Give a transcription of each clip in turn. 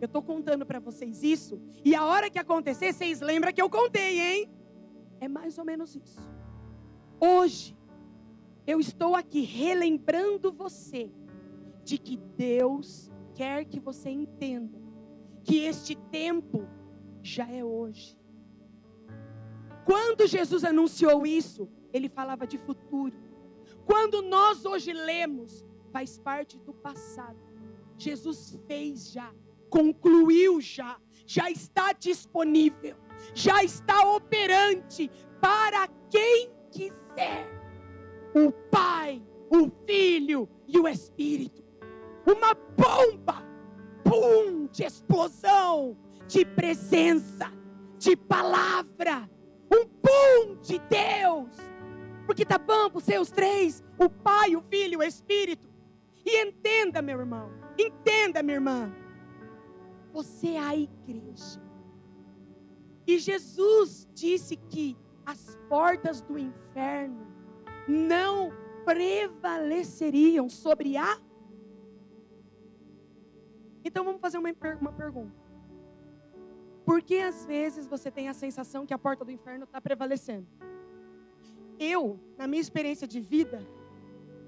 Eu estou contando para vocês isso, e a hora que acontecer, vocês lembram que eu contei, hein? É mais ou menos isso. Hoje, eu estou aqui relembrando você de que Deus quer que você entenda que este tempo já é hoje. Quando Jesus anunciou isso, ele falava de futuro. Quando nós hoje lemos, faz parte do passado. Jesus fez já, concluiu já, já está disponível, já está operante para quem quiser. O Pai, o Filho e o Espírito. Uma bomba, pum, de explosão, de presença, de palavra, um pum de Deus. Porque tá bom para os seus três, o Pai, o Filho e o Espírito. E entenda, meu irmão, entenda, minha irmã. Você é a igreja. E Jesus disse que as portas do inferno não prevaleceriam sobre a. Então vamos fazer uma, uma pergunta. Por que às vezes você tem a sensação que a porta do inferno está prevalecendo? Eu, na minha experiência de vida,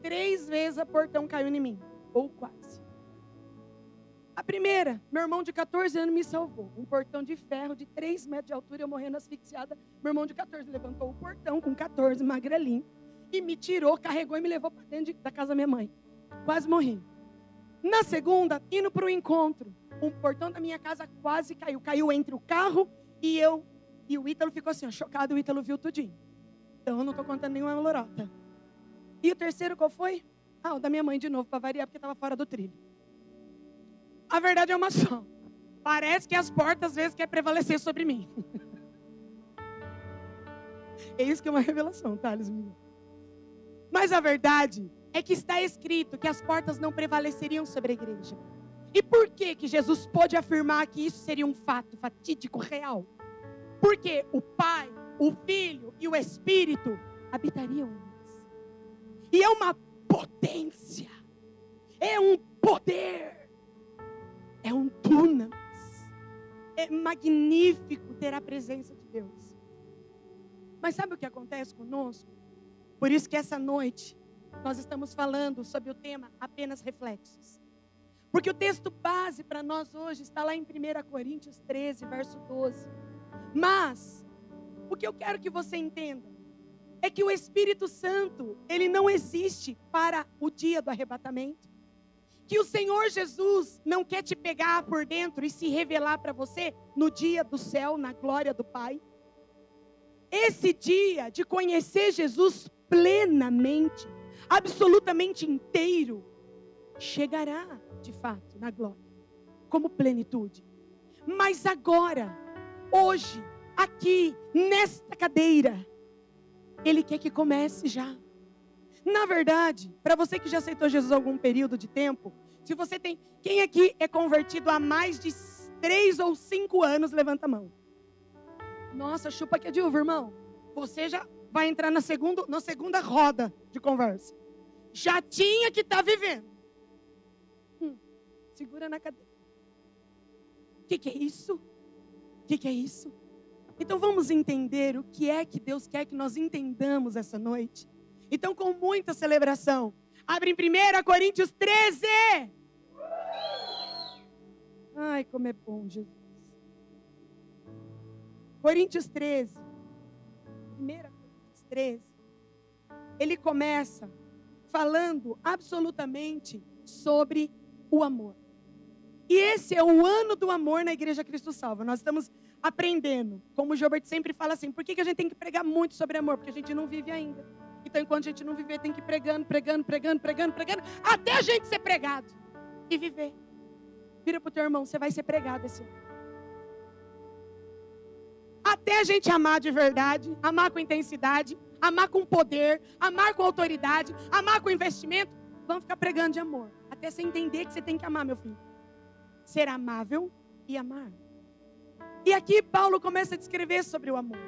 três vezes a portão caiu em mim, ou quase. A primeira, meu irmão de 14 anos me salvou. Um portão de ferro de 3 metros de altura, eu morrendo asfixiada. Meu irmão de 14 levantou o portão com 14, magrelinho, e me tirou, carregou e me levou para dentro de, da casa da minha mãe. Quase morri. Na segunda, indo para o encontro, um portão da minha casa quase caiu. Caiu entre o carro e eu. E o Ítalo ficou assim, ó, chocado. O Ítalo viu tudinho. Então eu não estou contando nenhuma lorota. E o terceiro qual foi? Ah, o da minha mãe de novo, para variar, porque estava fora do trilho. A verdade é uma só. Parece que as portas às vezes querem prevalecer sobre mim. é isso que é uma revelação, Thales. Mas a verdade é que está escrito que as portas não prevaleceriam sobre a igreja. E por que que Jesus pôde afirmar que isso seria um fato fatídico real? Porque o Pai, o Filho e o Espírito habitariam nós. E é uma potência, é um poder, é um dunamis. É magnífico ter a presença de Deus. Mas sabe o que acontece conosco? Por isso que essa noite nós estamos falando sobre o tema apenas reflexos. Porque o texto base para nós hoje está lá em 1 Coríntios 13, verso 12. Mas, o que eu quero que você entenda é que o Espírito Santo, ele não existe para o dia do arrebatamento. Que o Senhor Jesus não quer te pegar por dentro e se revelar para você no dia do céu, na glória do Pai. Esse dia de conhecer Jesus plenamente, absolutamente inteiro, chegará de fato na glória, como plenitude. Mas agora, hoje, aqui, nesta cadeira, Ele quer que comece já. Na verdade, para você que já aceitou Jesus algum período de tempo, se você tem. Quem aqui é convertido há mais de três ou cinco anos, levanta a mão. Nossa, chupa que é de uva, irmão. Você já vai entrar na segunda, na segunda roda de conversa. Já tinha que estar tá vivendo. Hum, segura na cadeira. O que, que é isso? O que, que é isso? Então vamos entender o que é que Deus quer que nós entendamos essa noite. Então, com muita celebração, abre em 1 Coríntios 13. Ai, como é bom, Jesus. Coríntios 13. 1 13, ele começa falando absolutamente sobre o amor. E esse é o ano do amor na Igreja Cristo Salva. Nós estamos aprendendo. Como o Gilbert sempre fala assim, por que, que a gente tem que pregar muito sobre amor? Porque a gente não vive ainda. Então, enquanto a gente não viver, tem que ir pregando, pregando, pregando, pregando, pregando, até a gente ser pregado e viver. Vira para o teu irmão, você vai ser pregado esse ano. Até a gente amar de verdade, amar com intensidade, amar com poder, amar com autoridade, amar com investimento. Vamos ficar pregando de amor. Até você entender que você tem que amar, meu filho. Ser amável e amar. E aqui Paulo começa a descrever sobre o amor.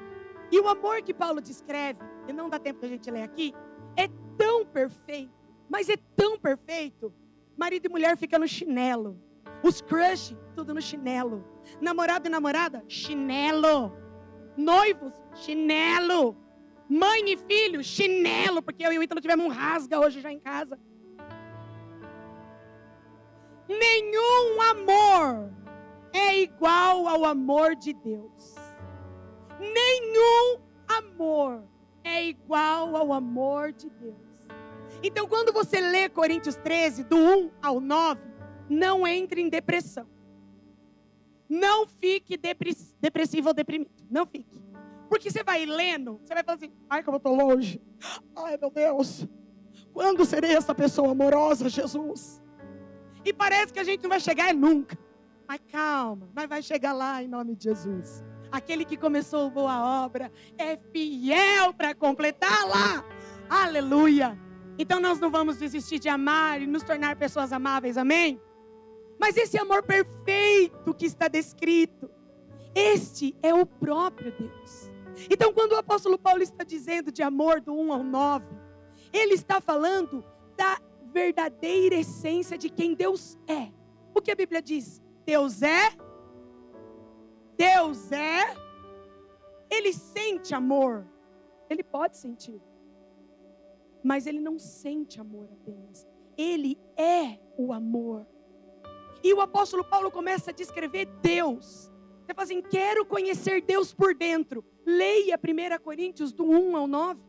E o amor que Paulo descreve, e não dá tempo da gente ler aqui, é tão perfeito, mas é tão perfeito. Marido e mulher ficam no chinelo. Os crush, tudo no chinelo. Namorado e namorada, chinelo. Noivos, chinelo. Mãe e filho, chinelo, porque eu e o Ítalo tivemos um rasga hoje já em casa. Nenhum amor é igual ao amor de Deus. Nenhum amor é igual ao amor de Deus. Então, quando você lê Coríntios 13, do 1 ao 9, não entre em depressão. Não fique depressivo ou deprimido. Não fique. Porque você vai lendo, você vai falar assim: ai, como eu estou longe. Ai, meu Deus. Quando serei essa pessoa amorosa, Jesus? E parece que a gente não vai chegar é nunca. Mas calma, nós vai chegar lá em nome de Jesus. Aquele que começou boa obra é fiel para completar lá. Aleluia. Então nós não vamos desistir de amar e nos tornar pessoas amáveis, amém? Mas esse amor perfeito que está descrito, este é o próprio Deus. Então, quando o apóstolo Paulo está dizendo de amor do 1 ao 9, ele está falando da verdadeira essência de quem Deus é. O que a Bíblia diz? Deus é. Deus é. Ele sente amor. Ele pode sentir. Mas ele não sente amor apenas. Ele é o amor. E o apóstolo Paulo começa a descrever Deus. Você fala assim: quero conhecer Deus por dentro. Leia 1 Coríntios do 1 ao 9.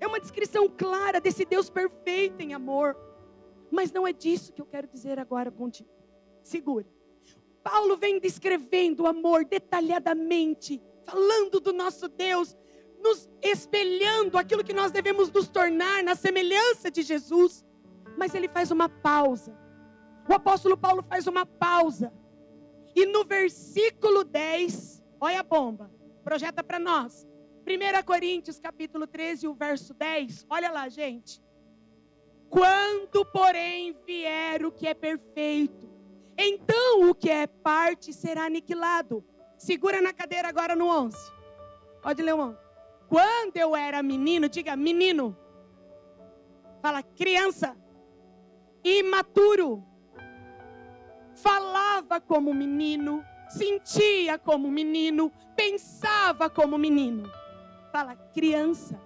É uma descrição clara desse Deus perfeito em amor. Mas não é disso que eu quero dizer agora contigo. Segura. Paulo vem descrevendo o amor detalhadamente, falando do nosso Deus, nos espelhando aquilo que nós devemos nos tornar na semelhança de Jesus. Mas ele faz uma pausa. O apóstolo Paulo faz uma pausa. E no versículo 10, olha a bomba, projeta para nós. 1 Coríntios capítulo 13, o verso 10. Olha lá, gente. Quando, porém, vier o que é perfeito, então o que é parte será aniquilado. Segura na cadeira agora no 11. Pode ler o 11. Quando eu era menino, diga menino. Fala criança. Imaturo. Falava como menino, sentia como menino, pensava como menino. Fala criança.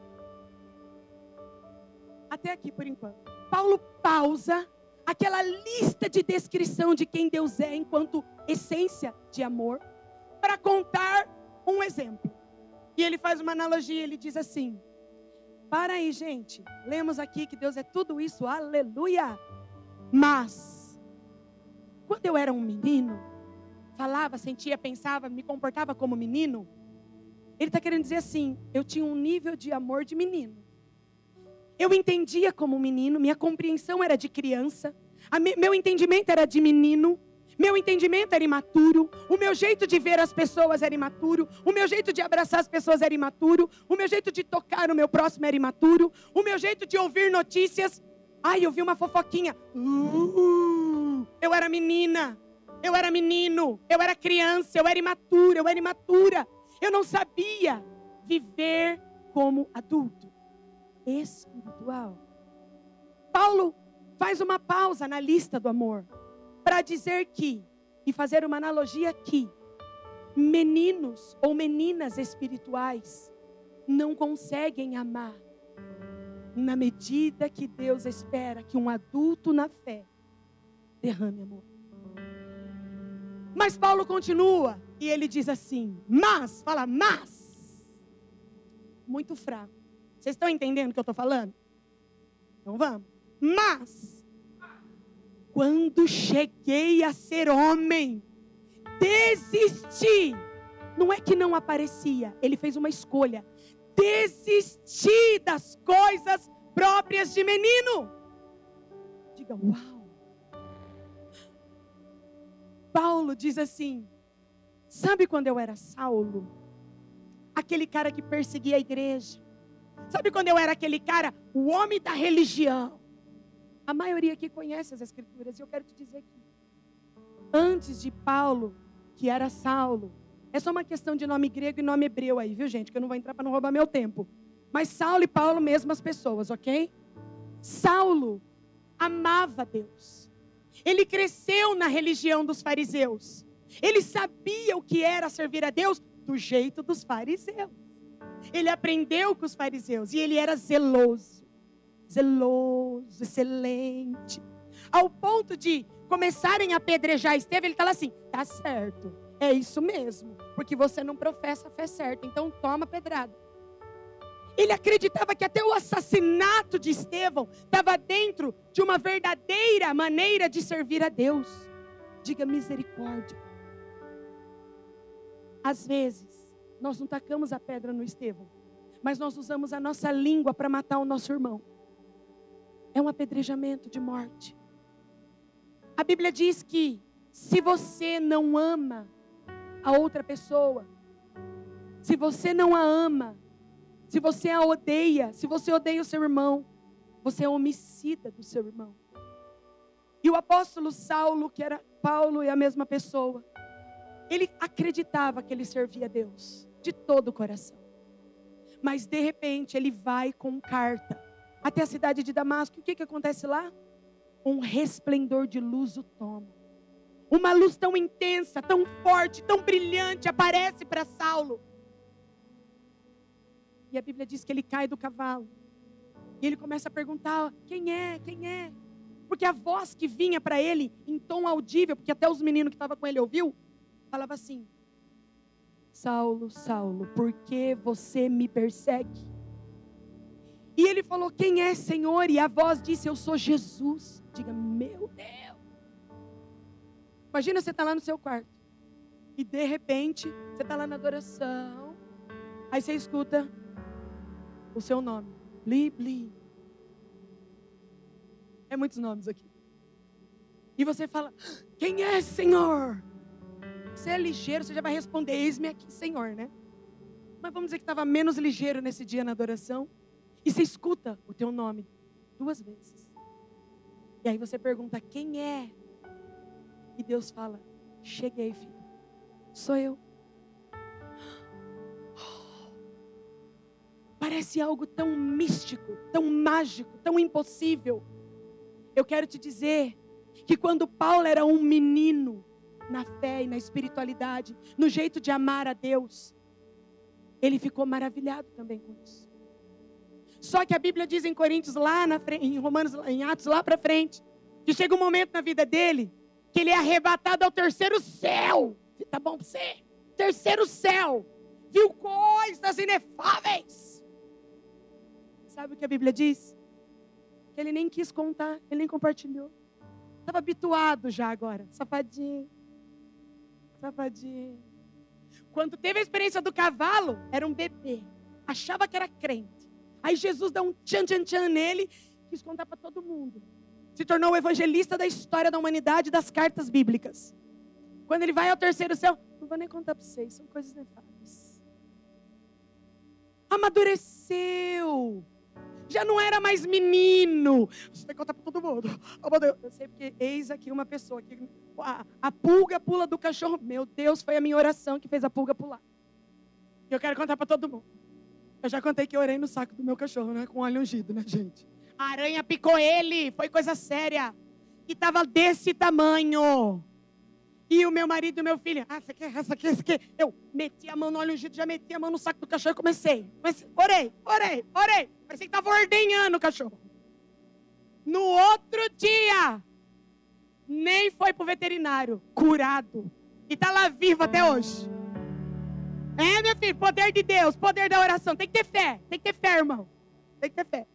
Até aqui por enquanto. Paulo pausa aquela lista de descrição de quem Deus é enquanto essência de amor para contar um exemplo. E ele faz uma analogia, ele diz assim: Para aí, gente. Lemos aqui que Deus é tudo isso, aleluia. Mas quando eu era um menino, falava, sentia, pensava, me comportava como menino, ele está querendo dizer assim: eu tinha um nível de amor de menino. Eu entendia como menino, minha compreensão era de criança, me, meu entendimento era de menino, meu entendimento era imaturo, o meu jeito de ver as pessoas era imaturo, o meu jeito de abraçar as pessoas era imaturo, o meu jeito de tocar o meu próximo era imaturo, o meu jeito de ouvir notícias. Ai, eu vi uma fofoquinha. Uh, eu era menina, eu era menino, eu era criança, eu era imatura, eu era imatura. Eu não sabia viver como adulto espiritual. Paulo faz uma pausa na lista do amor para dizer que, e fazer uma analogia aqui, meninos ou meninas espirituais não conseguem amar na medida que Deus espera que um adulto na fé derrame amor. Mas Paulo continua e ele diz assim: mas, fala, mas, muito fraco. Vocês estão entendendo o que eu estou falando? Então vamos. Mas, quando cheguei a ser homem, desisti. Não é que não aparecia, ele fez uma escolha. Desisti das coisas próprias de menino. Diga, uau. Paulo diz assim: Sabe quando eu era Saulo? Aquele cara que perseguia a igreja Sabe quando eu era aquele cara, o homem da religião? A maioria aqui conhece as escrituras, e eu quero te dizer que antes de Paulo, que era Saulo, é só uma questão de nome grego e nome hebreu aí, viu, gente? Que eu não vou entrar para não roubar meu tempo. Mas Saulo e Paulo, mesmas pessoas, ok? Saulo amava Deus. Ele cresceu na religião dos fariseus. Ele sabia o que era servir a Deus do jeito dos fariseus. Ele aprendeu com os fariseus e ele era zeloso. Zeloso, excelente. Ao ponto de começarem a apedrejar Estevão, ele fala assim: tá certo, é isso mesmo, porque você não professa a fé certa, então toma pedrada. Ele acreditava que até o assassinato de Estevão estava dentro de uma verdadeira maneira de servir a Deus. Diga misericórdia. Às vezes, nós não tacamos a pedra no Estevão, mas nós usamos a nossa língua para matar o nosso irmão. É um apedrejamento de morte. A Bíblia diz que se você não ama a outra pessoa, se você não a ama, se você a odeia, se você odeia o seu irmão, você é homicida do seu irmão. E o apóstolo Saulo, que era Paulo e a mesma pessoa, ele acreditava que ele servia a Deus de todo o coração. Mas de repente ele vai com carta até a cidade de Damasco. O que, que acontece lá? Um resplendor de luz o toma. Uma luz tão intensa, tão forte, tão brilhante aparece para Saulo. E a Bíblia diz que ele cai do cavalo. E ele começa a perguntar: quem é? Quem é? Porque a voz que vinha para ele em tom audível, porque até os meninos que estavam com ele ouviu, falava assim: Saulo, Saulo, por que você me persegue? E ele falou: Quem é, Senhor? E a voz disse: Eu sou Jesus. Diga, meu Deus. Imagina você estar tá lá no seu quarto. E de repente, você está lá na adoração. Aí você escuta: o seu nome. Bli, bli. É muitos nomes aqui. E você fala: Quem é, Senhor? Você é ligeiro, você já vai responder: Eis-me aqui, Senhor, né? Mas vamos dizer que estava menos ligeiro nesse dia na adoração. E você escuta o teu nome duas vezes. E aí você pergunta: Quem é? E Deus fala: Cheguei, filho. Sou eu. Parece algo tão místico, tão mágico, tão impossível. Eu quero te dizer que quando Paulo era um menino na fé e na espiritualidade, no jeito de amar a Deus, ele ficou maravilhado também com isso. Só que a Bíblia diz em Coríntios lá na frente, em Romanos, em Atos lá para frente, que chega um momento na vida dele que ele é arrebatado ao terceiro céu. Tá bom para você? Terceiro céu. Viu coisas inefáveis Sabe o que a Bíblia diz? Que ele nem quis contar, ele nem compartilhou. Estava habituado já agora. Safadinho. Safadinho. Quando teve a experiência do cavalo, era um bebê. Achava que era crente. Aí Jesus dá um tchan tchan tchan nele, quis contar para todo mundo. Se tornou o evangelista da história da humanidade das cartas bíblicas. Quando ele vai ao terceiro céu, não vou nem contar para vocês, são coisas nefastas. Amadureceu já não era mais menino. Você tem que contar para todo mundo. Oh, meu Deus. Eu sei porque eis aqui uma pessoa que a, a, pulga pula do cachorro. Meu Deus, foi a minha oração que fez a pulga pular. E eu quero contar para todo mundo. Eu já contei que eu orei no saco do meu cachorro, né? Com óleo ungido, né, gente? A aranha picou ele, foi coisa séria. E tava desse tamanho. E o meu marido e o meu filho, ah, essa aqui, essa aqui, essa aqui. Eu meti a mão no óleo ungido, já meti a mão no saco do cachorro e comecei. Mas orei, orei, orei. Parecia que estava ordenhando o cachorro. No outro dia, nem foi pro veterinário, curado. E tá lá vivo até hoje. É, meu filho, poder de Deus, poder da oração. Tem que ter fé, tem que ter fé, irmão. Tem que ter fé.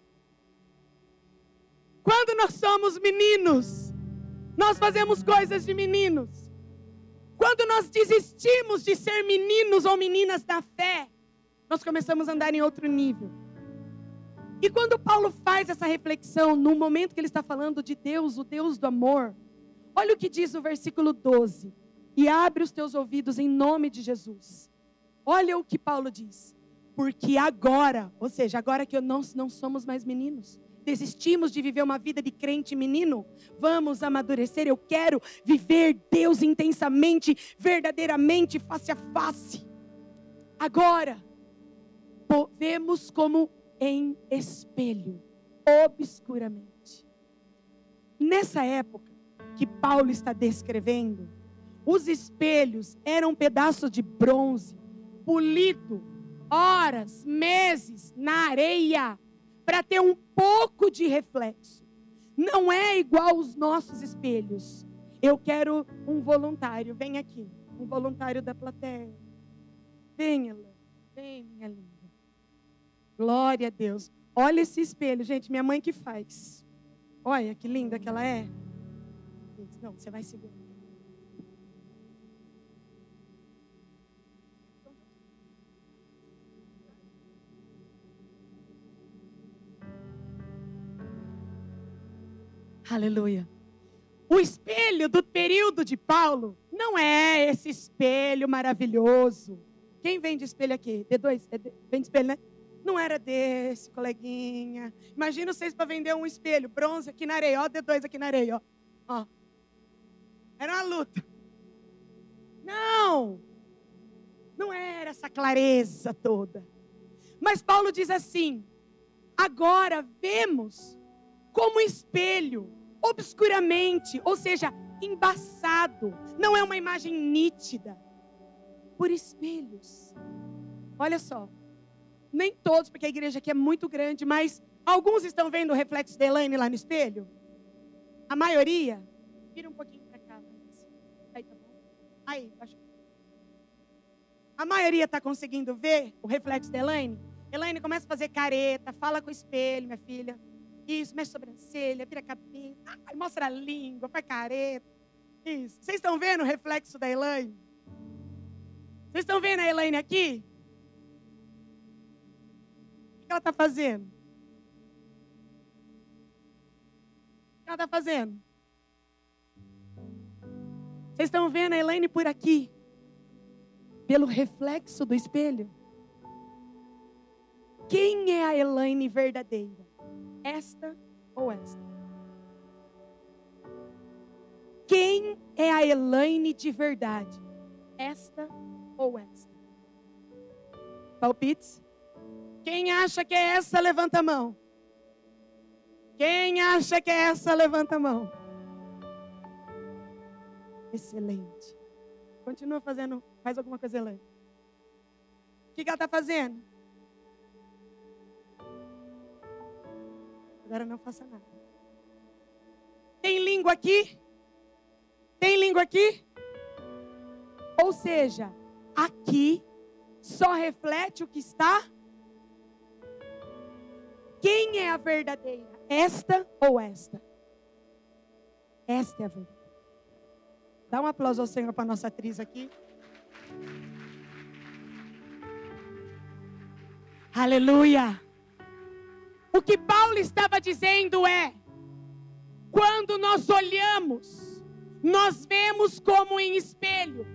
Quando nós somos meninos, nós fazemos coisas de meninos. Quando nós desistimos de ser meninos ou meninas da fé, nós começamos a andar em outro nível. E quando Paulo faz essa reflexão, no momento que ele está falando de Deus, o Deus do amor, olha o que diz o versículo 12: E abre os teus ouvidos em nome de Jesus. Olha o que Paulo diz. Porque agora, ou seja, agora que nós não somos mais meninos, desistimos de viver uma vida de crente menino, vamos amadurecer. Eu quero viver Deus intensamente, verdadeiramente, face a face. Agora, vemos como em espelho, obscuramente. Nessa época, que Paulo está descrevendo, os espelhos eram pedaços de bronze, polido, horas, meses na areia, para ter um pouco de reflexo. Não é igual os nossos espelhos. Eu quero um voluntário, vem aqui, um voluntário da plateia. Venha, vem, minha linda. Glória a Deus. Olha esse espelho, gente, minha mãe que faz. Olha que linda que ela é. Não, você vai segurar. Aleluia. O espelho do período de Paulo não é esse espelho maravilhoso. Quem vende espelho aqui? D2? É vende espelho, né? Não era desse, coleguinha. Imagina vocês para vender um espelho, bronze aqui na areia, ó, D2 aqui na areia, ó. ó. Era uma luta. Não! Não era essa clareza toda. Mas Paulo diz assim: agora vemos como espelho, obscuramente, ou seja, embaçado. Não é uma imagem nítida. Por espelhos. Olha só. Nem todos, porque a igreja aqui é muito grande, mas alguns estão vendo o reflexo da Elaine lá no espelho? A maioria? Vira um pouquinho para cá. Aí, tá bom? Aí, acho. A maioria está conseguindo ver o reflexo da Elaine? Elaine começa a fazer careta, fala com o espelho, minha filha. Isso, mexe sobrancelha, vira a cabeça, ai, mostra a língua, faz careta. Isso. Vocês estão vendo o reflexo da Elaine? Vocês estão vendo a Elaine aqui? O que ela está fazendo? O que ela está fazendo? Vocês estão vendo a Elaine por aqui? Pelo reflexo do espelho? Quem é a Elaine verdadeira? Esta ou esta? Quem é a Elaine de verdade? Esta ou esta? Palpites? Quem acha que é essa, levanta a mão. Quem acha que é essa, levanta a mão. Excelente. Continua fazendo, faz alguma coisa, Elaine. O que, que ela está fazendo? Agora não faça nada. Tem língua aqui? Tem língua aqui? Ou seja, aqui só reflete o que está. Quem é a verdadeira? Esta ou esta? Esta é a verdadeira. Dá um aplauso ao Senhor para nossa atriz aqui. Aleluia. O que Paulo estava dizendo é: quando nós olhamos, nós vemos como em espelho,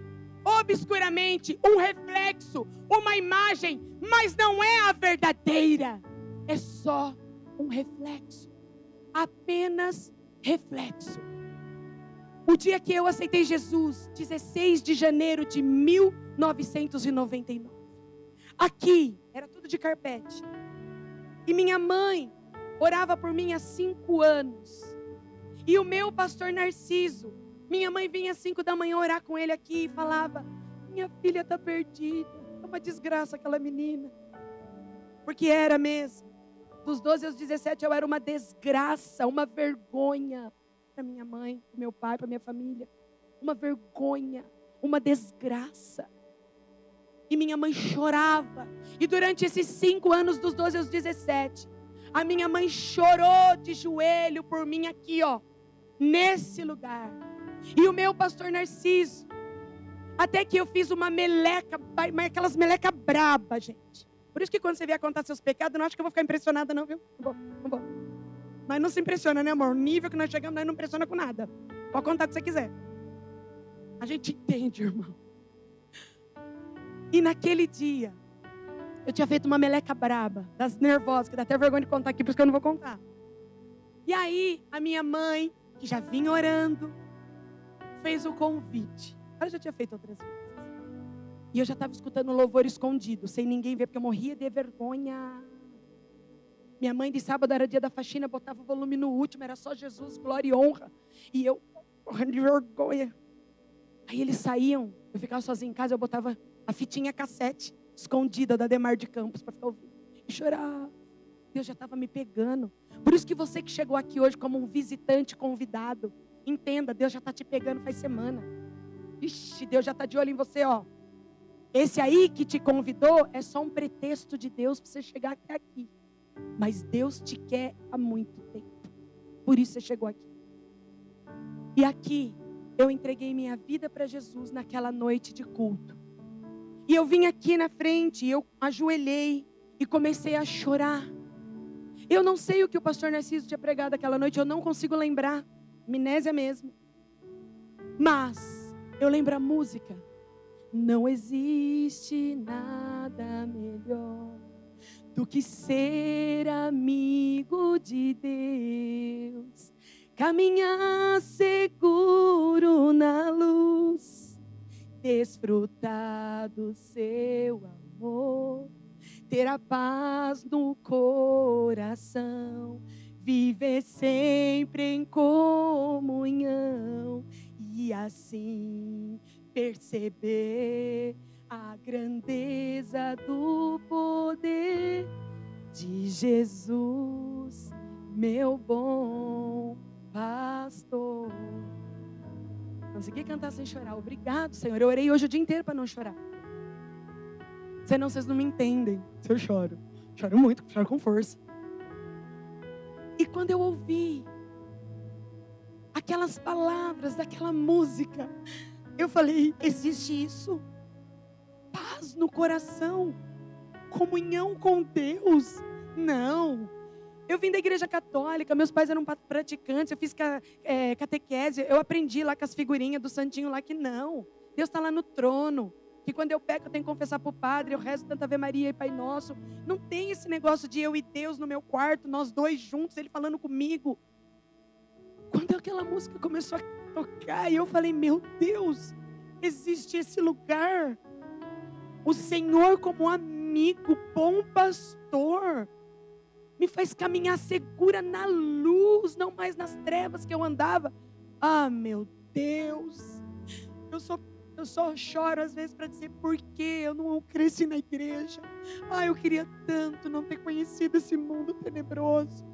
obscuramente, um reflexo, uma imagem, mas não é a verdadeira, é só um reflexo, apenas reflexo. O dia que eu aceitei Jesus, 16 de janeiro de 1999. Aqui, era tudo de carpete. E minha mãe orava por mim há cinco anos. E o meu pastor Narciso, minha mãe vinha às cinco da manhã orar com ele aqui e falava: Minha filha está perdida. É uma desgraça aquela menina. Porque era mesmo. Dos 12 aos 17 eu era uma desgraça, uma vergonha para minha mãe, para meu pai, para minha família. Uma vergonha, uma desgraça. E minha mãe chorava. E durante esses cinco anos, dos 12 aos 17, a minha mãe chorou de joelho por mim aqui, ó, nesse lugar. E o meu pastor Narciso, até que eu fiz uma meleca, aquelas meleca braba, gente. Por isso que quando você vier contar seus pecados, não acho que eu vou ficar impressionada, não, viu? Não vou, não vou. Nós não se impressiona, né, amor? O nível que nós chegamos, nós não impressiona com nada. Pode contar o que você quiser. A gente entende, irmão. E naquele dia, eu tinha feito uma meleca braba, das nervosas, que dá até vergonha de contar aqui, por isso que eu não vou contar. E aí, a minha mãe, que já vinha orando, fez o convite. Ela já tinha feito outras vezes. E eu já estava escutando louvor escondido, sem ninguém ver, porque eu morria de vergonha. Minha mãe de sábado era dia da faxina, botava o volume no último, era só Jesus, glória e honra. E eu morrendo de vergonha. Aí eles saíam, eu ficava sozinha em casa, eu botava a fitinha cassete escondida da Demar de Campos para ficar ouvindo e chorar. Deus já estava me pegando. Por isso que você que chegou aqui hoje como um visitante convidado, entenda, Deus já está te pegando faz semana. Ixi, Deus já está de olho em você, ó. Esse aí que te convidou é só um pretexto de Deus para você chegar até aqui. Mas Deus te quer há muito tempo. Por isso você chegou aqui. E aqui eu entreguei minha vida para Jesus naquela noite de culto. E eu vim aqui na frente, eu ajoelhei e comecei a chorar. Eu não sei o que o pastor Narciso tinha pregado aquela noite, eu não consigo lembrar. Amnésia mesmo. Mas eu lembro a música. Não existe nada melhor do que ser amigo de Deus, caminhar seguro na luz, desfrutar do seu amor, ter a paz no coração, viver sempre em comunhão e assim perceber a grandeza do poder de Jesus, meu bom pastor. Consegui cantar sem chorar. Obrigado, Senhor. Eu orei hoje o dia inteiro para não chorar. Senão vocês não me entendem se eu choro. Choro muito, choro com força. E quando eu ouvi aquelas palavras daquela música, eu falei: existe isso? paz no coração, comunhão com Deus. Não. Eu vim da igreja católica, meus pais eram praticantes, eu fiz é, catequese, eu aprendi lá com as figurinhas do santinho lá que não. Deus está lá no trono. Que quando eu peco, eu tenho que confessar para o padre, eu rezo tanta Ave Maria e Pai Nosso. Não tem esse negócio de eu e Deus no meu quarto, nós dois juntos, Ele falando comigo. Quando aquela música começou a tocar, eu falei: Meu Deus, existe esse lugar o Senhor, como amigo, bom pastor, me faz caminhar segura na luz, não mais nas trevas que eu andava. Ah, meu Deus, eu só, eu só choro às vezes para dizer por que eu não cresci na igreja. Ah, eu queria tanto não ter conhecido esse mundo tenebroso.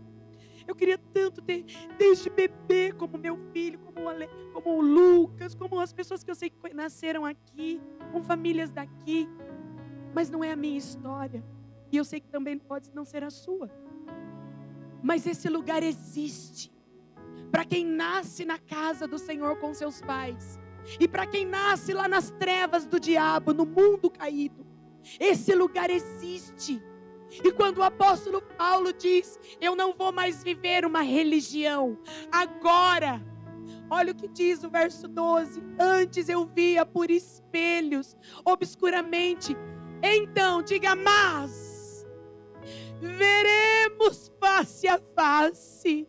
Eu queria tanto ter, desde bebê, como meu filho, como o, Ale, como o Lucas, como as pessoas que eu sei que nasceram aqui, com famílias daqui. Mas não é a minha história. E eu sei que também pode não ser a sua. Mas esse lugar existe. Para quem nasce na casa do Senhor com seus pais. E para quem nasce lá nas trevas do diabo, no mundo caído. Esse lugar existe. E quando o apóstolo Paulo diz: Eu não vou mais viver uma religião, agora. Olha o que diz o verso 12: Antes eu via por espelhos, obscuramente. Então, diga, mas veremos face a face.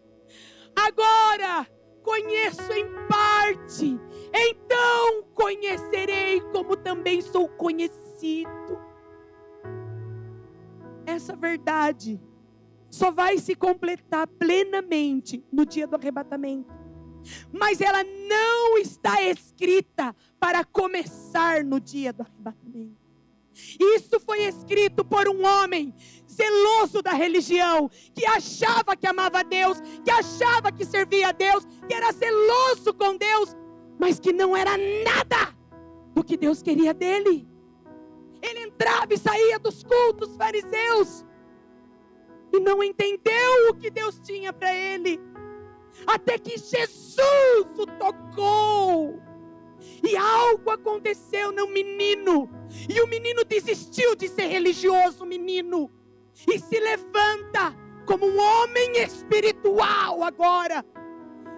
Agora conheço em parte, então conhecerei como também sou conhecido essa verdade só vai se completar plenamente no dia do arrebatamento. Mas ela não está escrita para começar no dia do arrebatamento. Isso foi escrito por um homem zeloso da religião, que achava que amava Deus, que achava que servia a Deus, que era zeloso com Deus, mas que não era nada do que Deus queria dele. Ele entrava e saía dos cultos fariseus e não entendeu o que Deus tinha para ele. Até que Jesus o tocou. E algo aconteceu no menino. E o menino desistiu de ser religioso, menino. E se levanta como um homem espiritual agora.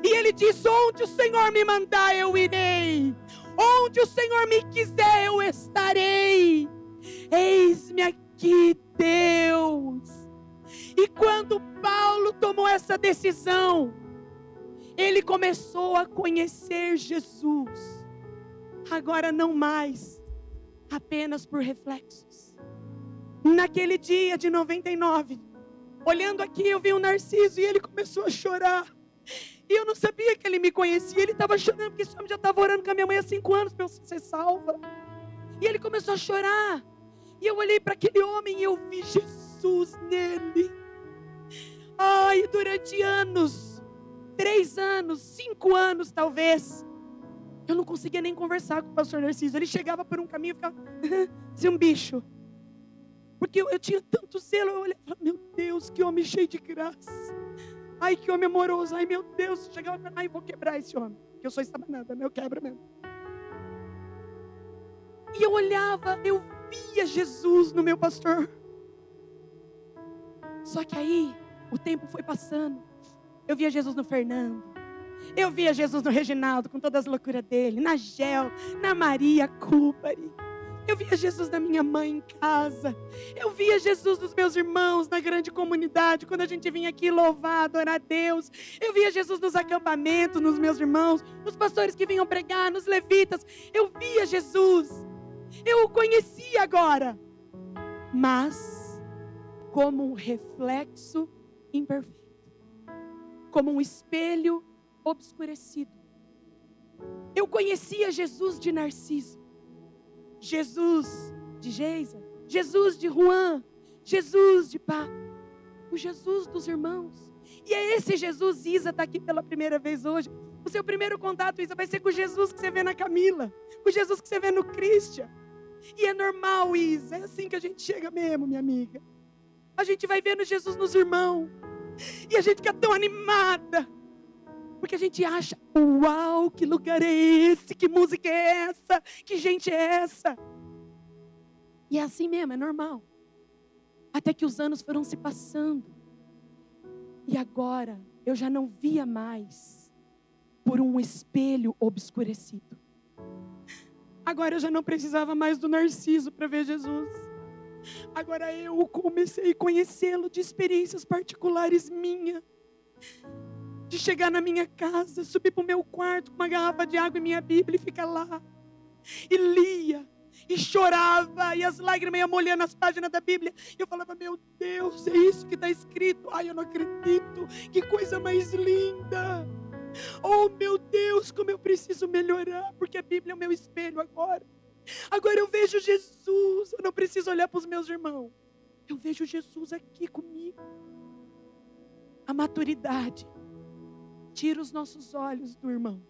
E ele diz: Onde o Senhor me mandar, eu irei. Onde o Senhor me quiser, eu estarei. Eis-me aqui, Deus. E quando Paulo tomou essa decisão, ele começou a conhecer Jesus. Agora não mais apenas por reflexos. Naquele dia de 99, olhando aqui, eu vi um Narciso e ele começou a chorar. E eu não sabia que ele me conhecia. Ele estava chorando, porque esse homem já estava orando com a minha mãe há cinco anos para eu ser salva. E ele começou a chorar. E eu olhei para aquele homem e eu vi Jesus nele. Ai, durante anos, três anos, cinco anos talvez, eu não conseguia nem conversar com o pastor Narciso. Ele chegava por um caminho e ficava assim, um bicho. Porque eu, eu, tinha tanto zelo, eu olhava e falava, meu Deus, que homem cheio de graça. Ai, que homem amoroso. Ai, meu Deus. Chegava para ai, vou quebrar esse homem. Que eu sou estabanada, né? Eu quebro mesmo. E eu olhava, eu via Jesus no meu pastor. Só que aí, o tempo foi passando. Eu via Jesus no Fernando. Eu via Jesus no Reginaldo, com todas as loucuras dele. Na Gel, na Maria Cúpari. Eu via Jesus na minha mãe em casa. Eu via Jesus nos meus irmãos na grande comunidade, quando a gente vinha aqui louvar, adorar a Deus. Eu via Jesus nos acampamentos, nos meus irmãos, nos pastores que vinham pregar, nos levitas. Eu via Jesus. Eu o conhecia agora. Mas como um reflexo imperfeito. Como um espelho obscurecido. Eu conhecia Jesus de Narciso. Jesus de Geisa, Jesus de Juan, Jesus de Pá, o Jesus dos irmãos. E é esse Jesus, Isa está aqui pela primeira vez hoje. O seu primeiro contato, Isa, vai ser com o Jesus que você vê na Camila, com o Jesus que você vê no Christian. E é normal, Isa, é assim que a gente chega mesmo, minha amiga. A gente vai vendo Jesus nos irmãos. E a gente fica tão animada. Porque a gente acha, uau, que lugar é esse? Que música é essa? Que gente é essa? E é assim mesmo, é normal. Até que os anos foram se passando. E agora eu já não via mais por um espelho obscurecido. Agora eu já não precisava mais do Narciso para ver Jesus. Agora eu comecei a conhecê-lo de experiências particulares minhas de chegar na minha casa, subir para o meu quarto com uma garrafa de água e minha Bíblia e ficar lá. E lia, e chorava, e as lágrimas iam molhando as páginas da Bíblia. E eu falava, meu Deus, é isso que está escrito. Ai, eu não acredito, que coisa mais linda. Oh, meu Deus, como eu preciso melhorar, porque a Bíblia é o meu espelho agora. Agora eu vejo Jesus, eu não preciso olhar para os meus irmãos. Eu vejo Jesus aqui comigo. A maturidade tira os nossos olhos do irmão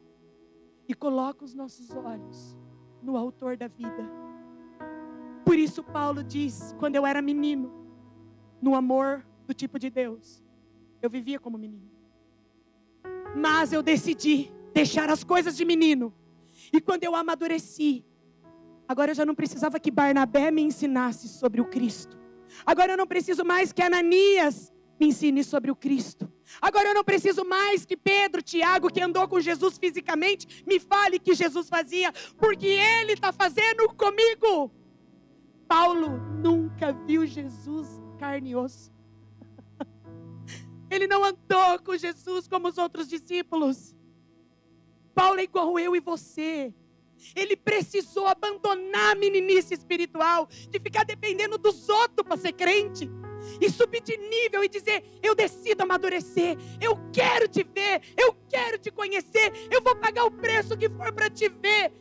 e coloca os nossos olhos no autor da vida. Por isso Paulo diz, quando eu era menino, no amor do tipo de Deus, eu vivia como menino. Mas eu decidi deixar as coisas de menino. E quando eu amadureci, agora eu já não precisava que Barnabé me ensinasse sobre o Cristo. Agora eu não preciso mais que Ananias me ensine sobre o Cristo. Agora eu não preciso mais que Pedro, Tiago, que andou com Jesus fisicamente, me fale que Jesus fazia, porque Ele está fazendo comigo. Paulo nunca viu Jesus carne e osso. Ele não andou com Jesus como os outros discípulos. Paulo é igual eu e você. Ele precisou abandonar a meninice espiritual, de ficar dependendo dos outros para ser crente e subir de nível e dizer: Eu decido amadurecer, eu quero te ver, eu quero te conhecer, eu vou pagar o preço que for para te ver,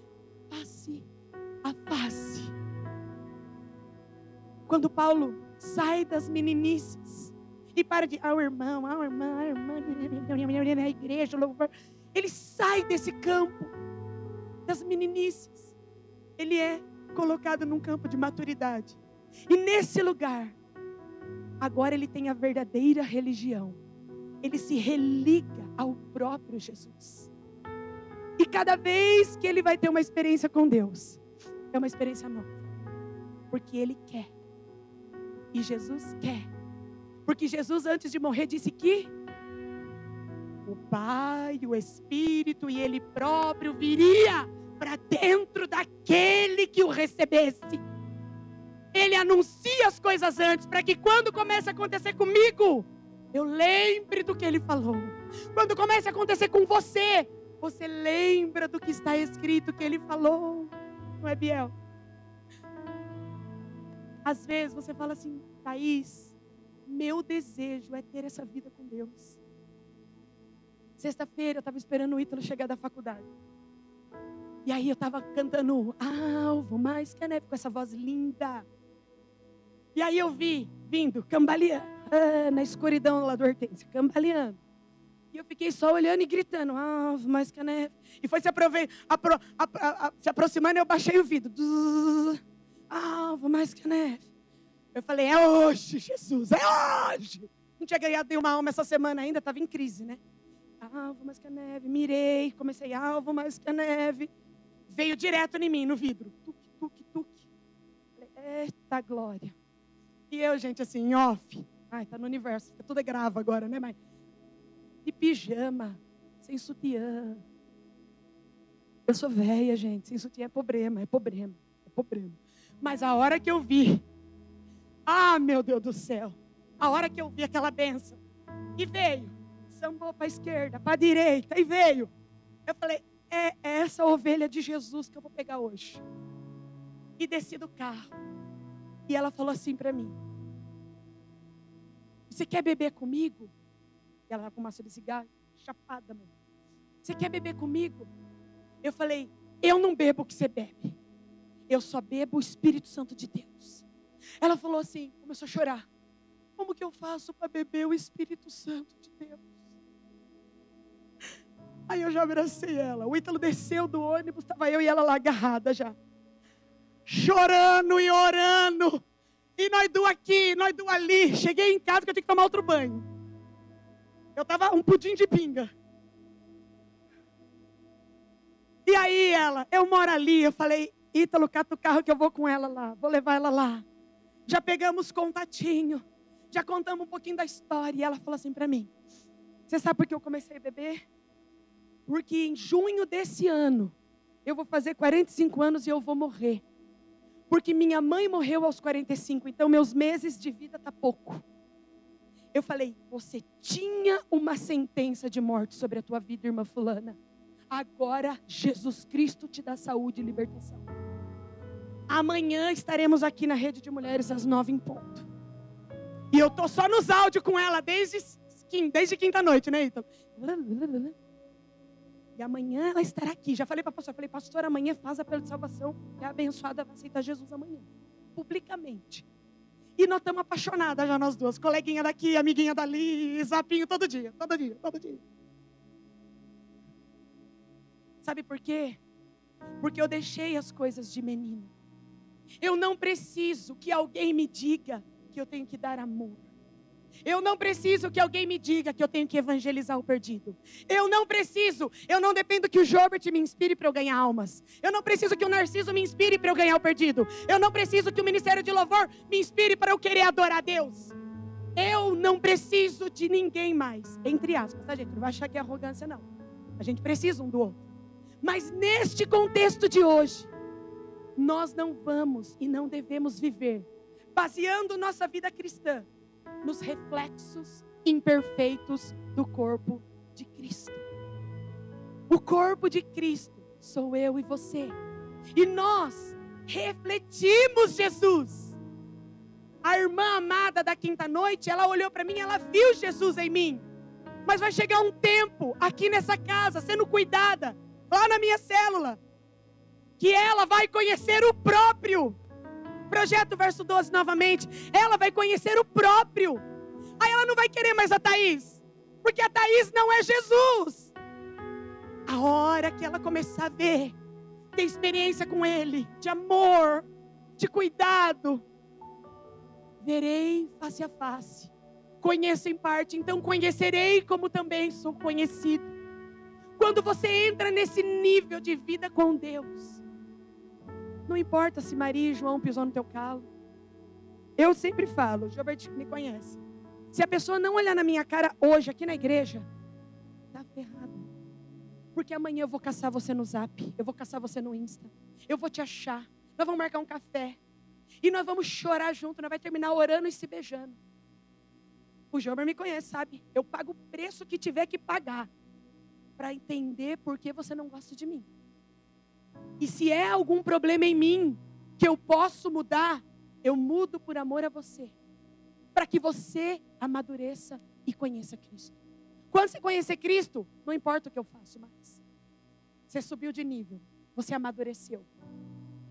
face a face. Quando Paulo sai das meninices e para de, ah, o irmão, ah, o irmão, ah, irmã, na igreja, louvor, ele sai desse campo das meninices. Ele é colocado num campo de maturidade. E nesse lugar, agora ele tem a verdadeira religião. Ele se religa ao próprio Jesus. E cada vez que ele vai ter uma experiência com Deus, é uma experiência nova. Porque ele quer. E Jesus quer. Porque Jesus, antes de morrer, disse que o Pai, o Espírito e Ele próprio viria para dentro daquele que o recebesse. Ele anuncia as coisas antes, para que quando comece a acontecer comigo, eu lembre do que ele falou. Quando comece a acontecer com você, você lembra do que está escrito que ele falou. Não é, Biel? Às vezes você fala assim, Thaís, meu desejo é ter essa vida com Deus. Sexta-feira eu estava esperando o Ítalo chegar da faculdade. E aí eu estava cantando Alvo mais que a neve com essa voz linda. E aí eu vi vindo, cambaleando, ah, na escuridão lá do Hortência, cambaleando. E eu fiquei só olhando e gritando, Alvo mais que a neve. E foi se, apro... se aproximando e eu baixei o vidro. Alvo mais que a neve. Eu falei, é hoje, Jesus, é hoje. Não tinha ganhado nenhuma alma essa semana ainda, estava em crise, né? Alvo mais que a neve, mirei, comecei, alvo mais que a neve. Veio direto em mim, no vidro. Tuque, tuque, tuque. Falei, eita glória. E eu, gente, assim, off. Ai, tá no universo, tudo é grave agora, né? Mas de pijama, sem sutiã. Eu sou velha, gente, sem sutiã é problema, é problema, é problema. Mas a hora que eu vi, ah, meu Deus do céu, a hora que eu vi aquela benção, e veio, sambou para a esquerda, para a direita, e veio. Eu falei, é essa ovelha de Jesus que eu vou pegar hoje. E desci do carro. E ela falou assim para mim: Você quer beber comigo? E ela com maçã de cigarro, chapada, mano. Você quer beber comigo? Eu falei: Eu não bebo o que você bebe. Eu só bebo o Espírito Santo de Deus. Ela falou assim, começou a chorar. Como que eu faço para beber o Espírito Santo de Deus? Aí eu já abracei ela. O Ítalo desceu do ônibus, estava eu e ela lá agarrada já chorando e orando. E nós duas aqui, nós duas ali. Cheguei em casa que eu tinha que tomar outro banho. Eu tava um pudim de pinga. E aí ela, eu moro ali, eu falei, Ítalo, cata o carro que eu vou com ela lá, vou levar ela lá. Já pegamos contatinho, já contamos um pouquinho da história. E ela falou assim para mim: Você sabe por que eu comecei a beber? Porque em junho desse ano, eu vou fazer 45 anos e eu vou morrer. Porque minha mãe morreu aos 45, então meus meses de vida tá pouco. Eu falei: "Você tinha uma sentença de morte sobre a tua vida, irmã fulana. Agora Jesus Cristo te dá saúde e libertação. Amanhã estaremos aqui na rede de mulheres às nove em ponto. E eu tô só nos áudios com ela desde desde quinta noite, né, Ítalo? Amanhã ela estará aqui. Já falei para a pastora, falei, pastor, amanhã faz a pela de salvação. É abençoada, vai aceitar Jesus amanhã. Publicamente. E nós estamos apaixonadas já nós duas. Coleguinha daqui, amiguinha dali, zapinho todo dia, todo dia, todo dia. Sabe por quê? Porque eu deixei as coisas de menino. Eu não preciso que alguém me diga que eu tenho que dar amor. Eu não preciso que alguém me diga que eu tenho que evangelizar o perdido. Eu não preciso, eu não dependo que o Jobert me inspire para eu ganhar almas. Eu não preciso que o Narciso me inspire para eu ganhar o perdido. Eu não preciso que o Ministério de Louvor me inspire para eu querer adorar a Deus. Eu não preciso de ninguém mais. Entre aspas, tá, gente? Não vai achar que é arrogância, não. A gente precisa um do outro. Mas neste contexto de hoje, nós não vamos e não devemos viver baseando nossa vida cristã nos reflexos imperfeitos do corpo de Cristo. O corpo de Cristo sou eu e você. E nós refletimos Jesus. A irmã amada da quinta noite, ela olhou para mim, ela viu Jesus em mim. Mas vai chegar um tempo aqui nessa casa, sendo cuidada, lá na minha célula, que ela vai conhecer o próprio Projeto verso 12 novamente. Ela vai conhecer o próprio. Aí ela não vai querer mais a Thaís. Porque a Thaís não é Jesus. A hora que ela começar a ver, ter experiência com Ele, de amor, de cuidado, verei face a face. Conheço em parte, então conhecerei como também sou conhecido. Quando você entra nesse nível de vida com Deus, não importa se Maria e João pisou no teu calo. Eu sempre falo, o Gilbert me conhece. Se a pessoa não olhar na minha cara hoje aqui na igreja, tá ferrado. Porque amanhã eu vou caçar você no Zap, eu vou caçar você no Insta. Eu vou te achar. Nós vamos marcar um café. E nós vamos chorar junto, nós vamos terminar orando e se beijando. O Jomer me conhece, sabe? Eu pago o preço que tiver que pagar para entender por que você não gosta de mim. E se é algum problema em mim que eu posso mudar, eu mudo por amor a você, para que você amadureça e conheça Cristo. Quando você conhecer Cristo, não importa o que eu faço mais. Você subiu de nível, você amadureceu.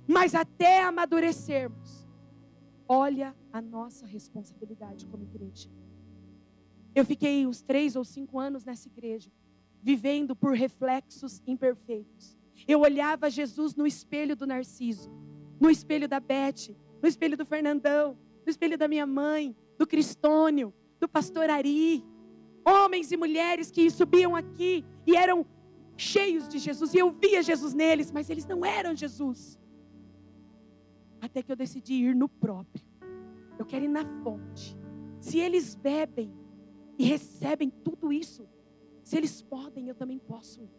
Mas até amadurecermos, olha a nossa responsabilidade como igreja. Eu fiquei uns três ou cinco anos nessa igreja, vivendo por reflexos imperfeitos. Eu olhava Jesus no espelho do Narciso, no espelho da Beth, no espelho do Fernandão, no espelho da minha mãe, do Cristônio, do pastor Ari. Homens e mulheres que subiam aqui e eram cheios de Jesus, e eu via Jesus neles, mas eles não eram Jesus. Até que eu decidi ir no próprio. Eu quero ir na fonte. Se eles bebem e recebem tudo isso, se eles podem, eu também posso.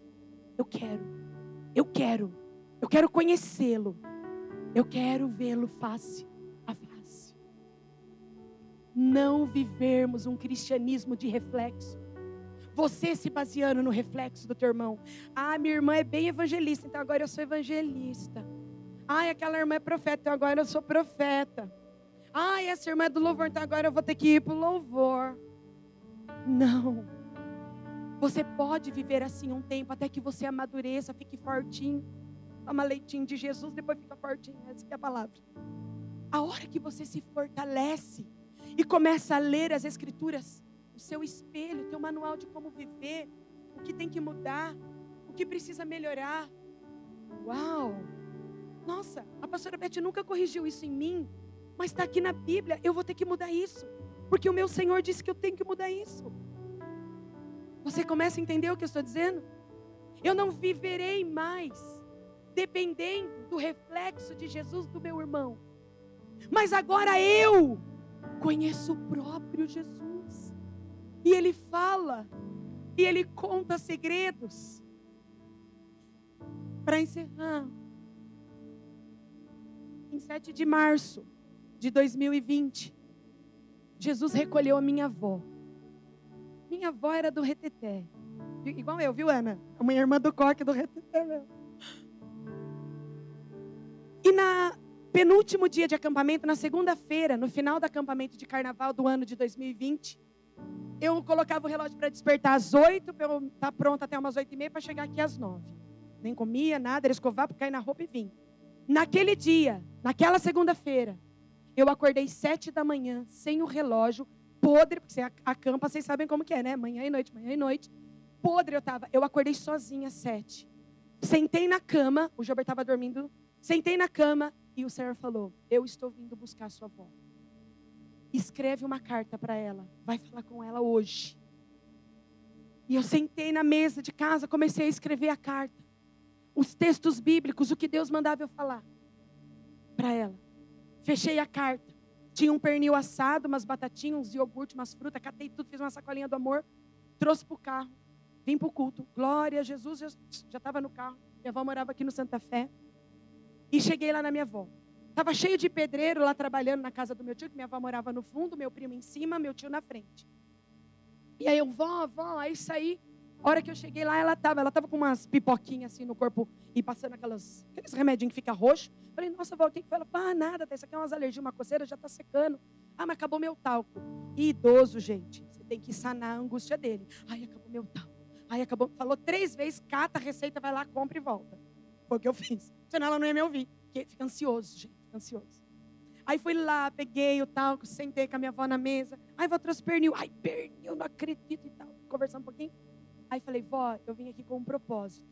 Eu quero. Eu quero. Eu quero conhecê-lo. Eu quero vê-lo face a face. Não vivermos um cristianismo de reflexo. Você se baseando no reflexo do teu irmão. Ah, minha irmã é bem evangelista, então agora eu sou evangelista. Ah, aquela irmã é profeta, então agora eu sou profeta. Ah, essa irmã é do louvor, então agora eu vou ter que ir para o louvor. Não. Você pode viver assim um tempo até que você amadureça, fique fortinho. Toma leitinho de Jesus, depois fica fortinho. Essa é a palavra. A hora que você se fortalece e começa a ler as escrituras, o seu espelho, o teu manual de como viver, o que tem que mudar, o que precisa melhorar. Uau! Nossa, a pastora Beth nunca corrigiu isso em mim, mas está aqui na Bíblia, eu vou ter que mudar isso, porque o meu Senhor disse que eu tenho que mudar isso. Você começa a entender o que eu estou dizendo? Eu não viverei mais dependendo do reflexo de Jesus do meu irmão. Mas agora eu conheço o próprio Jesus. E ele fala, e ele conta segredos. Para encerrar, em 7 de março de 2020, Jesus recolheu a minha avó. Minha avó era do Reteté. Igual eu, viu, Ana? A minha irmã do coque do Reteté mesmo. E na penúltimo dia de acampamento, na segunda-feira, no final do acampamento de carnaval do ano de 2020, eu colocava o relógio para despertar às oito, para eu estar tá pronta até umas oito e meia, para chegar aqui às nove. Nem comia nada, era escovar, para cair na roupa e vim. Naquele dia, naquela segunda-feira, eu acordei sete da manhã, sem o relógio, podre, porque você acampa, vocês sabem como que é, né? Manhã e noite, manhã e noite. Podre eu estava. Eu acordei sozinha às sete. Sentei na cama, o Jober estava dormindo. Sentei na cama e o Senhor falou: Eu estou vindo buscar sua avó. Escreve uma carta para ela. Vai falar com ela hoje. E eu sentei na mesa de casa, comecei a escrever a carta. Os textos bíblicos, o que Deus mandava eu falar para ela. Fechei a carta. Tinha um pernil assado, umas batatinhas, uns iogurte, umas frutas, catei tudo, fiz uma sacolinha do amor, trouxe para o carro, vim para o culto. Glória a Jesus, já estava no carro. Minha avó morava aqui no Santa Fé. E cheguei lá na minha avó. Estava cheio de pedreiro lá trabalhando na casa do meu tio, que minha avó morava no fundo, meu primo em cima, meu tio na frente. E aí eu, vó, vó, aí saí. A hora que eu cheguei lá, ela estava, ela estava com umas pipoquinhas assim no corpo e passando aquelas, aqueles remedinhos que fica roxo. Falei, nossa, que foi? Ela ah, nada, tá, isso aqui é umas alergias, uma coceira, já está secando. Ah, mas acabou meu talco. E idoso, gente, você tem que sanar a angústia dele. Ai, acabou meu talco. Ai, acabou. Falou três vezes, cata a receita, vai lá, compra e volta. Foi o que eu fiz. Senão ela não ia me ouvir. Porque fica ansioso, gente, fica ansioso. Aí fui lá, peguei o talco, sentei com a minha avó na mesa. Ai, vó, trouxe pernil. Ai, pernil, não acredito e tal. Conversando um pouquinho. Aí falei, vó, eu vim aqui com um propósito.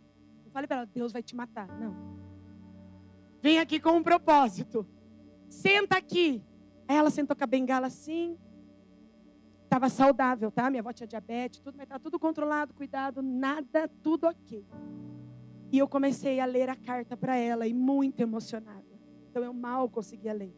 Eu falei para ela, Deus vai te matar. Não. Vim aqui com um propósito. Senta aqui. Aí ela sentou com a bengala assim. Estava saudável, tá? Minha avó tinha diabetes, tudo, mas estava tudo controlado, cuidado, nada, tudo ok. E eu comecei a ler a carta para ela e muito emocionada. Então eu mal conseguia ler.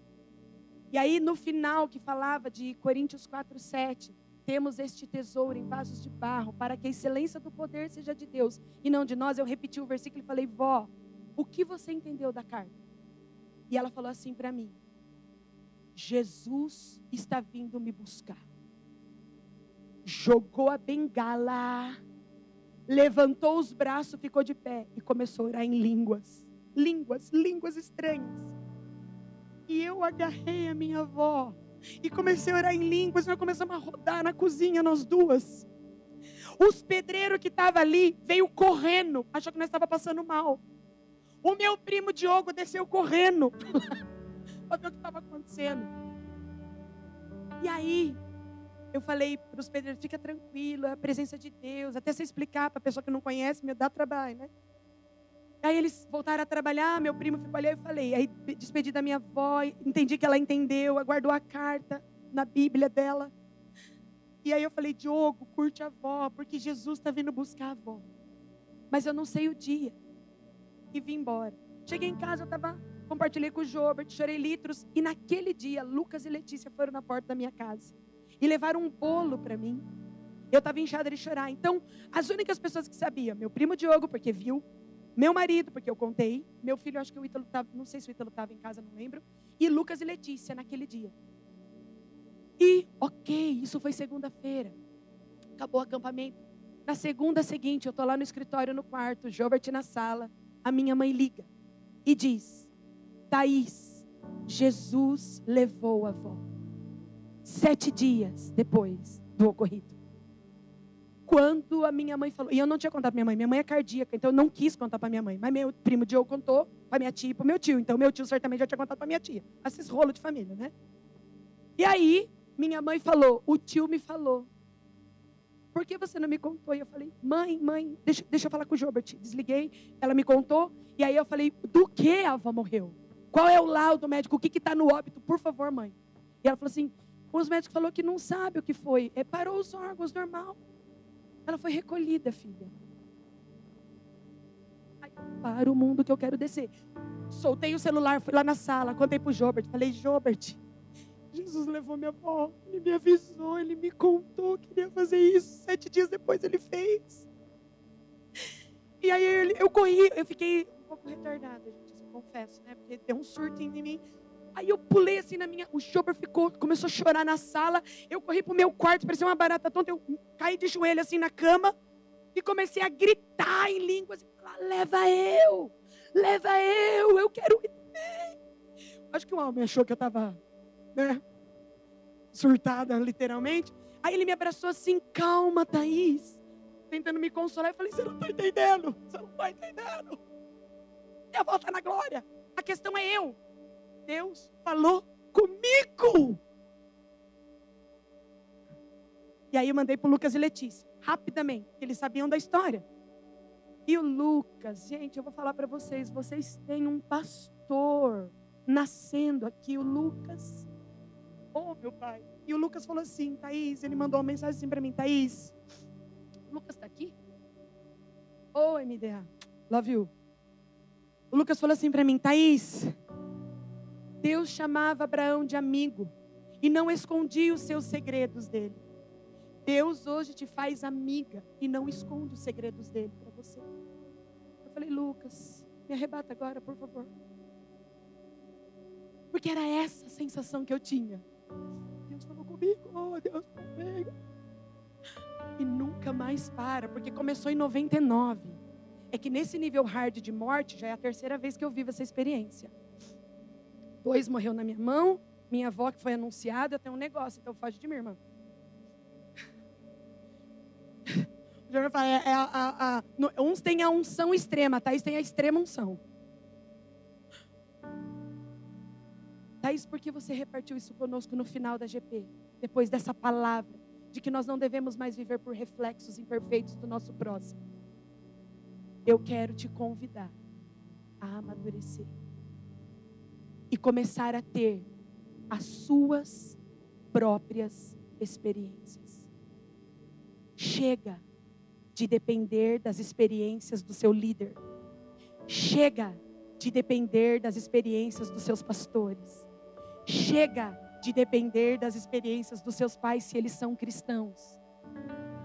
E aí no final que falava de Coríntios 4, 7, temos este tesouro em vasos de barro, para que a excelência do poder seja de Deus e não de nós. Eu repeti o versículo e falei, vó, o que você entendeu da carta? E ela falou assim para mim: Jesus está vindo me buscar. Jogou a bengala, levantou os braços, ficou de pé e começou a orar em línguas, línguas, línguas estranhas. E eu agarrei a minha avó e comecei a orar em línguas. Nós começamos a rodar na cozinha, nós duas. Os pedreiros que estavam ali veio correndo, achou que nós estava passando mal. O meu primo Diogo desceu correndo para ver o que estava acontecendo. E aí, eu falei para os pedreiros: fica tranquilo, é a presença de Deus. Até você explicar para a pessoa que não conhece, me dá trabalho, né? Aí eles voltaram a trabalhar, meu primo ficou ali, eu falei. Aí despedi da minha avó, entendi que ela entendeu, guardou a carta na Bíblia dela. E aí eu falei, Diogo, curte a avó, porque Jesus está vindo buscar a avó. Mas eu não sei o dia. E vim embora. Cheguei em casa, eu estava, compartilhei com o Jobert, chorei litros. E naquele dia, Lucas e Letícia foram na porta da minha casa. E levaram um bolo para mim. Eu estava inchada de chorar. Então, as únicas pessoas que sabiam, meu primo Diogo, porque viu, meu marido, porque eu contei. Meu filho, acho que o Ítalo estava, não sei se o Ítalo estava em casa, não lembro. E Lucas e Letícia naquele dia. E, ok, isso foi segunda-feira. Acabou o acampamento. Na segunda seguinte, eu estou lá no escritório, no quarto, Jobert na sala. A minha mãe liga e diz: Thaís, Jesus levou a avó. Sete dias depois do ocorrido quando a minha mãe falou. E eu não tinha contado para minha mãe. Minha mãe é cardíaca, então eu não quis contar para minha mãe. Mas meu primo Diogo contou para minha tia e para meu tio. Então meu tio certamente já tinha contado para minha tia. Esses rolos de família, né? E aí, minha mãe falou: o tio me falou. Por que você não me contou? E eu falei: mãe, mãe, deixa, deixa eu falar com o Jobert. Desliguei, ela me contou. E aí eu falei: do que a avó morreu? Qual é o laudo médico? O que está no óbito? Por favor, mãe. E ela falou assim: os médicos falou que não sabe o que foi. É, parou os órgãos, normal. Ela foi recolhida, filha. Para o mundo que eu quero descer. Soltei o celular, fui lá na sala, contei para o Jobert. Falei, Jobert, Jesus levou minha avó, ele me avisou, ele me contou que queria fazer isso. Sete dias depois ele fez. E aí eu corri, eu fiquei um pouco retardada, gente, confesso, né? Porque deu um surto em mim. Aí eu pulei assim na minha. O Chopper ficou, começou a chorar na sala. Eu corri pro meu quarto, parecia uma barata tonta. Eu caí de joelho assim na cama e comecei a gritar em línguas. Leva eu, leva eu, eu quero ir também. Acho que o homem achou que eu estava, né, surtada, literalmente. Aí ele me abraçou assim: calma, Thaís. Tentando me consolar. Eu falei: você não está entendendo, você não está entendendo. Minha volta na glória. A questão é eu. Deus falou comigo. E aí eu mandei para Lucas e Letícia, rapidamente, que eles sabiam da história. E o Lucas, gente, eu vou falar para vocês, vocês têm um pastor nascendo aqui, o Lucas. Oh, meu pai. E o Lucas falou assim, Thaís, ele mandou uma mensagem assim para mim, Thaís, o Lucas está aqui? Ô, oh, MDA, love you. O Lucas falou assim para mim, Thaís, Deus chamava Abraão de amigo e não escondia os seus segredos dele. Deus hoje te faz amiga e não esconde os segredos dele para você. Eu falei, Lucas, me arrebata agora, por favor. Porque era essa a sensação que eu tinha. Deus falou comigo, oh Deus comigo. E nunca mais para, porque começou em 99. É que nesse nível hard de morte já é a terceira vez que eu vivo essa experiência. Dois morreu na minha mão, minha avó que foi anunciada, tenho um negócio, então foge de mim, irmã. O Jornal fala, é, é a, a, uns têm a unção extrema, Thaís tem a extrema unção. Thaís, por que você repartiu isso conosco no final da GP? Depois dessa palavra de que nós não devemos mais viver por reflexos imperfeitos do nosso próximo. Eu quero te convidar a amadurecer e começar a ter as suas próprias experiências. Chega de depender das experiências do seu líder. Chega de depender das experiências dos seus pastores. Chega de depender das experiências dos seus pais se eles são cristãos.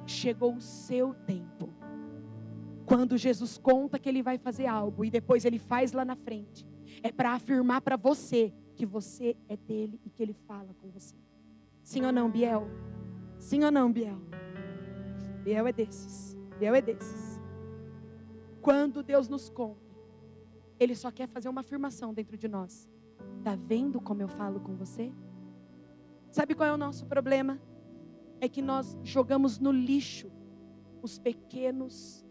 Chegou o seu tempo. Quando Jesus conta que ele vai fazer algo e depois ele faz lá na frente é para afirmar para você que você é dele e que ele fala com você. Sim ou não, Biel? Sim ou não, Biel? Biel é desses. Biel é desses. Quando Deus nos conta, ele só quer fazer uma afirmação dentro de nós. Tá vendo como eu falo com você? Sabe qual é o nosso problema? É que nós jogamos no lixo os pequenos,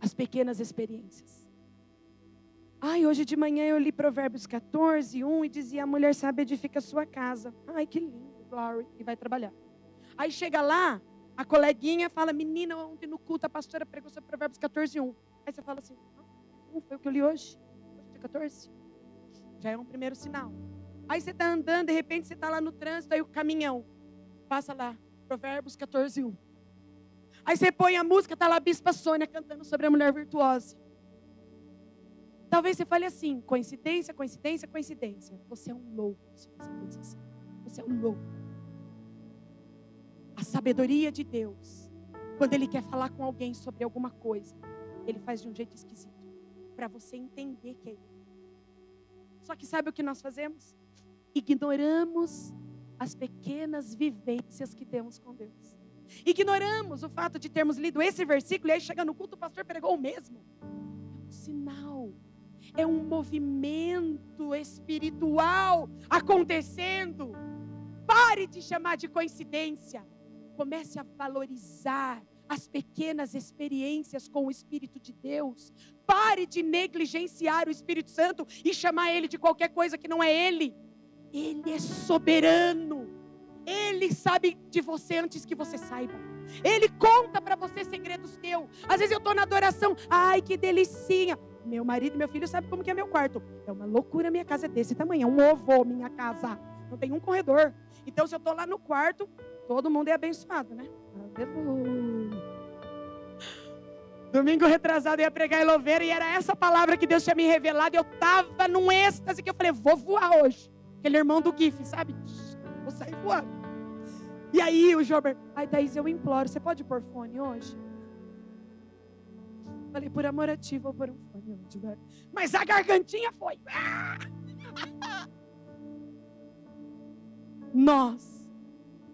as pequenas experiências. Ai, hoje de manhã eu li Provérbios 14, 1 e dizia: A mulher sabe edifica sua casa. Ai, que lindo, glory, e vai trabalhar. Aí chega lá, a coleguinha fala: Menina, ontem no culto a pastora pregou sobre Provérbios 14, 1. Aí você fala assim: Não, foi o que eu li hoje, hoje dia 14. Já é um primeiro sinal. Aí você está andando, de repente você está lá no trânsito, aí o caminhão passa lá, Provérbios 14, 1. Aí você põe a música, está lá a Bispa Sônia cantando sobre a mulher virtuosa. Talvez você fale assim: coincidência, coincidência, coincidência. Você é um louco se você pensa assim. Você é um louco. A sabedoria de Deus, quando Ele quer falar com alguém sobre alguma coisa, Ele faz de um jeito esquisito para você entender que é Ele. Só que sabe o que nós fazemos? Ignoramos as pequenas vivências que temos com Deus. Ignoramos o fato de termos lido esse versículo e aí chega no culto o pastor pregou o mesmo. É um sinal é um movimento espiritual acontecendo. Pare de chamar de coincidência. Comece a valorizar as pequenas experiências com o Espírito de Deus. Pare de negligenciar o Espírito Santo e chamar ele de qualquer coisa que não é ele. Ele é soberano. Ele sabe de você antes que você saiba. Ele conta para você segredos teus. Às vezes eu estou na adoração. Ai, que delicinha. Meu marido e meu filho sabem como que é meu quarto. É uma loucura, minha casa é desse tamanho. É um ovo, minha casa. Não tem um corredor. Então, se eu estou lá no quarto, todo mundo é abençoado, né? Aleluia. Domingo retrasado eu ia pregar em Louveira e era essa palavra que Deus tinha me revelado. Eu estava num êxtase que eu falei, vou voar hoje. Aquele irmão do GIF, sabe? Vou sair voando. E aí o Jober, ai Thaís, eu imploro, você pode pôr fone hoje? Falei, por amor a ti, vou pôr um fone? Mas a gargantinha foi. Nós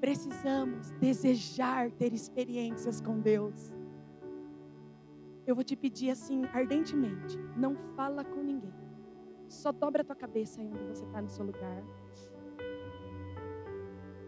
precisamos desejar ter experiências com Deus. Eu vou te pedir assim, ardentemente, não fala com ninguém. Só dobra a tua cabeça aí onde você está no seu lugar.